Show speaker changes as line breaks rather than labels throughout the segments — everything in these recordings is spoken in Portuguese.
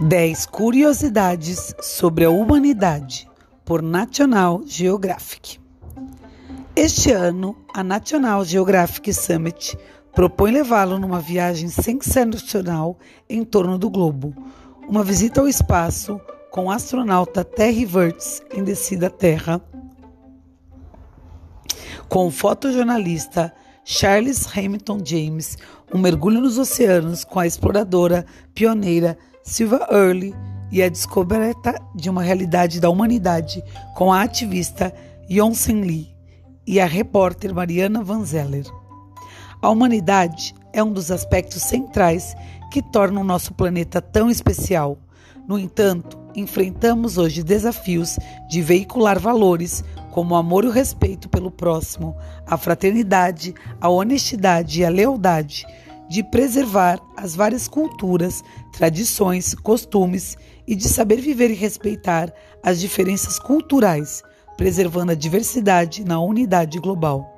10 curiosidades sobre a humanidade por National Geographic. Este ano, a National Geographic Summit propõe levá-lo numa viagem sensacional em torno do globo, uma visita ao espaço com o astronauta Terry Virts em descida à Terra, com o fotojornalista Charles Hamilton James, um mergulho nos oceanos com a exploradora pioneira Silva Early e a descoberta de uma realidade da humanidade com a ativista Yonsen Lee e a repórter Mariana Van Zeller. A humanidade é um dos aspectos centrais que tornam nosso planeta tão especial. No entanto, enfrentamos hoje desafios de veicular valores como o amor e o respeito pelo próximo, a fraternidade, a honestidade e a lealdade de preservar as várias culturas, tradições, costumes e de saber viver e respeitar as diferenças culturais, preservando a diversidade na unidade global.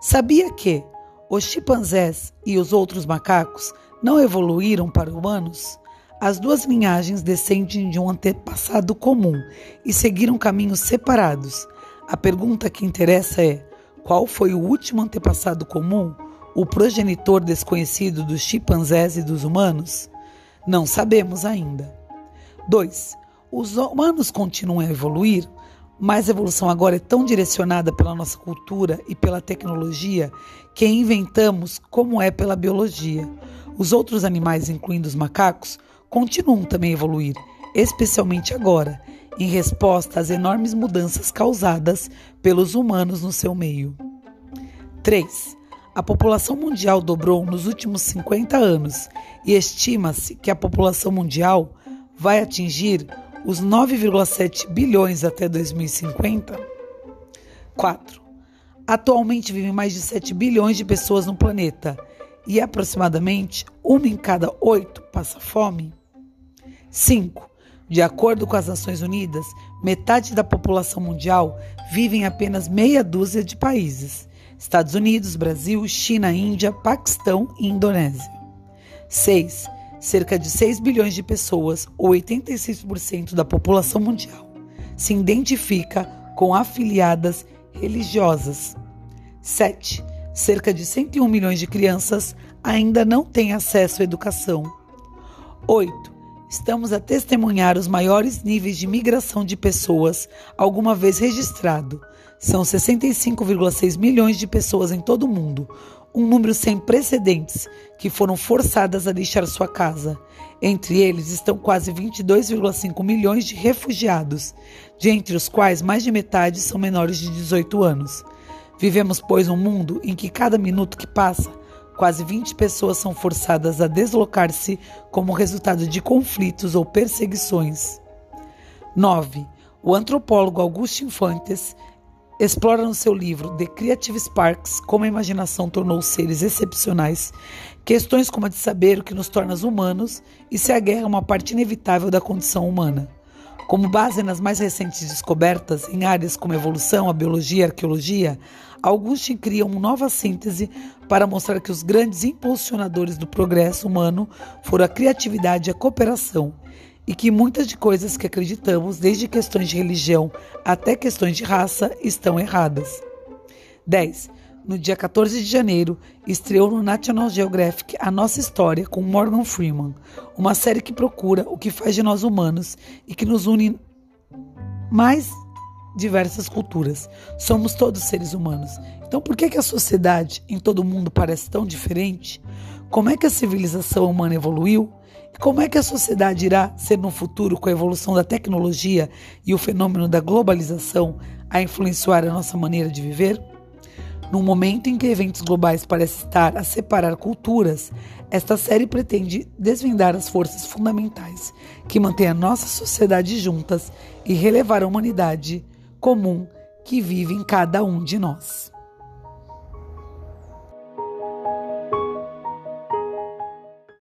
Sabia que os chimpanzés e os outros macacos não evoluíram para humanos? As duas linhagens descendem de um antepassado comum e seguiram caminhos separados. A pergunta que interessa é: qual foi o último antepassado comum? O progenitor desconhecido dos chimpanzés e dos humanos? Não sabemos ainda. 2. Os humanos continuam a evoluir, mas a evolução agora é tão direcionada pela nossa cultura e pela tecnologia que inventamos como é pela biologia. Os outros animais, incluindo os macacos, continuam também a evoluir, especialmente agora, em resposta às enormes mudanças causadas pelos humanos no seu meio. 3. A população mundial dobrou nos últimos 50 anos e estima-se que a população mundial vai atingir os 9,7 bilhões até 2050. 4. Atualmente vivem mais de 7 bilhões de pessoas no planeta e aproximadamente uma em cada oito passa fome. 5. De acordo com as Nações Unidas, metade da população mundial vive em apenas meia dúzia de países Estados Unidos, Brasil, China, Índia, Paquistão e Indonésia. 6. Cerca de 6 bilhões de pessoas, ou 86% da população mundial, se identifica com afiliadas religiosas. 7. Cerca de 101 milhões de crianças ainda não têm acesso à educação. 8. Estamos a testemunhar os maiores níveis de migração de pessoas alguma vez registrado, são 65,6 milhões de pessoas em todo o mundo, um número sem precedentes, que foram forçadas a deixar sua casa. Entre eles estão quase 22,5 milhões de refugiados, de entre os quais mais de metade são menores de 18 anos. Vivemos, pois, um mundo em que cada minuto que passa, quase 20 pessoas são forçadas a deslocar-se como resultado de conflitos ou perseguições. 9. O antropólogo Augusto Infantes explora no seu livro The Creative Sparks como a imaginação tornou seres excepcionais, questões como a de saber o que nos torna humanos e se a guerra é uma parte inevitável da condição humana. Como base nas mais recentes descobertas em áreas como evolução, a biologia e a arqueologia, Augustin cria uma nova síntese para mostrar que os grandes impulsionadores do progresso humano foram a criatividade e a cooperação, e que muitas de coisas que acreditamos, desde questões de religião até questões de raça, estão erradas. 10. No dia 14 de janeiro, estreou no National Geographic A Nossa História com Morgan Freeman, uma série que procura o que faz de nós humanos e que nos une mais diversas culturas. Somos todos seres humanos. Então, por que, que a sociedade em todo o mundo parece tão diferente? Como é que a civilização humana evoluiu? Como é que a sociedade irá ser no futuro com a evolução da tecnologia e o fenômeno da globalização a influenciar a nossa maneira de viver? Num momento em que eventos globais parecem estar a separar culturas, esta série pretende desvendar as forças fundamentais que mantêm a nossa sociedade juntas e relevar a humanidade comum que vive em cada um de nós.